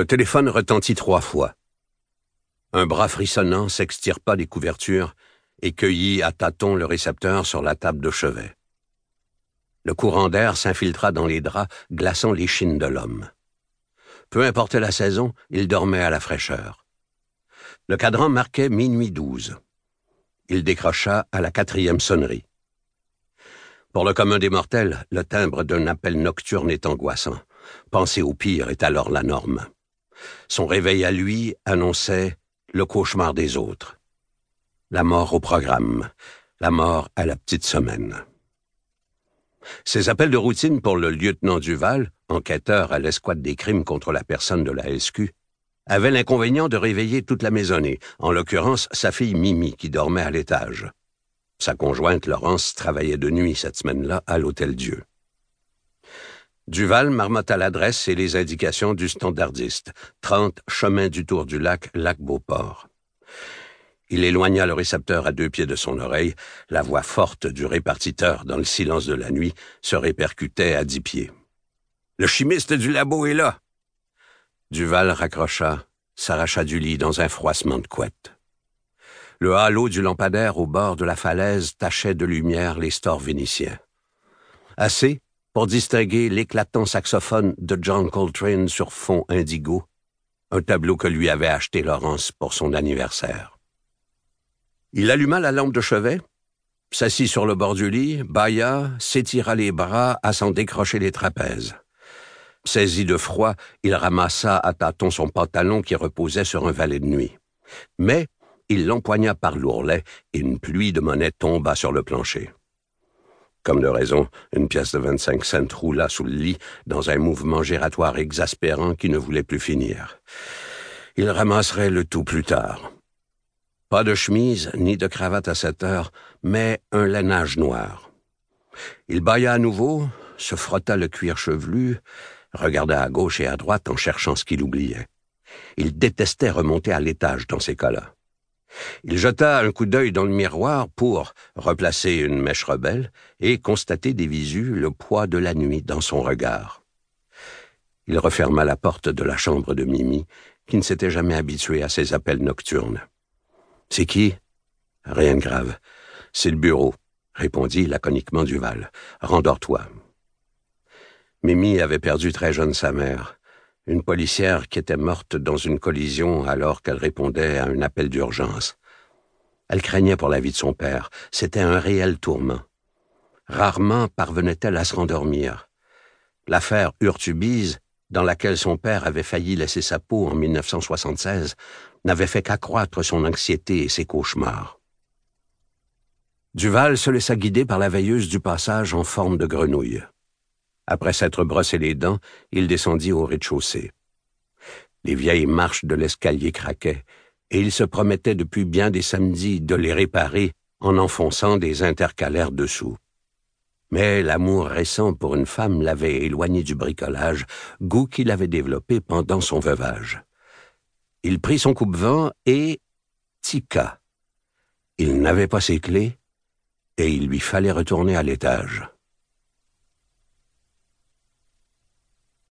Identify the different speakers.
Speaker 1: Le téléphone retentit trois fois. Un bras frissonnant s'extirpa des couvertures et cueillit à tâtons le récepteur sur la table de chevet. Le courant d'air s'infiltra dans les draps, glaçant les chines de l'homme. Peu importe la saison, il dormait à la fraîcheur. Le cadran marquait minuit douze. Il décrocha à la quatrième sonnerie. Pour le commun des mortels, le timbre d'un appel nocturne est angoissant. Penser au pire est alors la norme. Son réveil à lui annonçait le cauchemar des autres. La mort au programme, la mort à la petite semaine. Ces appels de routine pour le lieutenant Duval, enquêteur à l'escouade des crimes contre la personne de la SQ, avaient l'inconvénient de réveiller toute la maisonnée, en l'occurrence sa fille Mimi qui dormait à l'étage. Sa conjointe Laurence travaillait de nuit cette semaine-là à l'Hôtel Dieu. Duval marmotta l'adresse et les indications du standardiste, 30 chemin du Tour du Lac, Lac Beauport. Il éloigna le récepteur à deux pieds de son oreille. La voix forte du répartiteur dans le silence de la nuit se répercutait à dix pieds. Le chimiste du labo est là. Duval raccrocha, s'arracha du lit dans un froissement de couette. Le halo du lampadaire au bord de la falaise tachait de lumière les stores vénitiens. Assez pour distinguer l'éclatant saxophone de John Coltrane sur fond indigo, un tableau que lui avait acheté Laurence pour son anniversaire. Il alluma la lampe de chevet, s'assit sur le bord du lit, bailla, s'étira les bras à s'en décrocher les trapèzes. Saisi de froid, il ramassa à tâtons son pantalon qui reposait sur un valet de nuit. Mais il l'empoigna par l'ourlet et une pluie de monnaie tomba sur le plancher. Comme de raison, une pièce de vingt-cinq cents roula sous le lit dans un mouvement gératoire exaspérant qui ne voulait plus finir. Il ramasserait le tout plus tard. Pas de chemise ni de cravate à cette heure, mais un lainage noir. Il bailla à nouveau, se frotta le cuir chevelu, regarda à gauche et à droite en cherchant ce qu'il oubliait. Il détestait remonter à l'étage dans ces cas-là. Il jeta un coup d'œil dans le miroir pour replacer une mèche rebelle et constater des visus le poids de la nuit dans son regard. Il referma la porte de la chambre de Mimi, qui ne s'était jamais habituée à ses appels nocturnes. C'est qui? Rien de grave. C'est le bureau, répondit laconiquement Duval. Rendors-toi. Mimi avait perdu très jeune sa mère, une policière qui était morte dans une collision alors qu'elle répondait à un appel d'urgence. Elle craignait pour la vie de son père. C'était un réel tourment. Rarement parvenait-elle à se rendormir. L'affaire Urtubise, dans laquelle son père avait failli laisser sa peau en 1976, n'avait fait qu'accroître son anxiété et ses cauchemars. Duval se laissa guider par la veilleuse du passage en forme de grenouille. Après s'être brossé les dents, il descendit au rez-de-chaussée. Les vieilles marches de l'escalier craquaient, et il se promettait depuis bien des samedis de les réparer en enfonçant des intercalaires dessous. Mais l'amour récent pour une femme l'avait éloigné du bricolage, goût qu'il avait développé pendant son veuvage. Il prit son coupe-vent et tika. Il n'avait pas ses clés et il lui fallait retourner à l'étage.